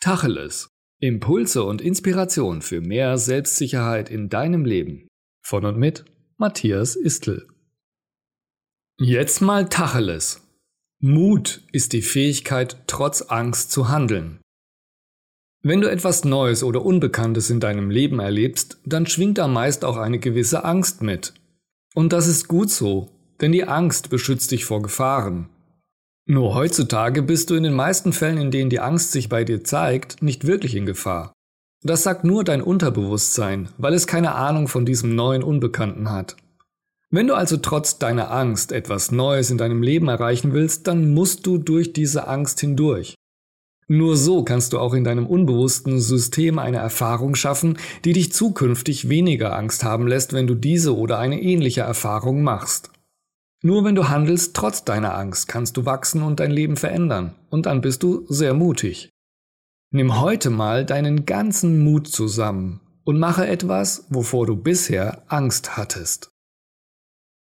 Tacheles. Impulse und Inspiration für mehr Selbstsicherheit in deinem Leben. Von und mit Matthias Istl. Jetzt mal Tacheles. Mut ist die Fähigkeit, trotz Angst zu handeln. Wenn du etwas Neues oder Unbekanntes in deinem Leben erlebst, dann schwingt da meist auch eine gewisse Angst mit. Und das ist gut so, denn die Angst beschützt dich vor Gefahren. Nur heutzutage bist du in den meisten Fällen, in denen die Angst sich bei dir zeigt, nicht wirklich in Gefahr. Das sagt nur dein Unterbewusstsein, weil es keine Ahnung von diesem neuen Unbekannten hat. Wenn du also trotz deiner Angst etwas Neues in deinem Leben erreichen willst, dann musst du durch diese Angst hindurch. Nur so kannst du auch in deinem unbewussten System eine Erfahrung schaffen, die dich zukünftig weniger Angst haben lässt, wenn du diese oder eine ähnliche Erfahrung machst. Nur wenn du handelst trotz deiner Angst, kannst du wachsen und dein Leben verändern. Und dann bist du sehr mutig. Nimm heute mal deinen ganzen Mut zusammen und mache etwas, wovor du bisher Angst hattest.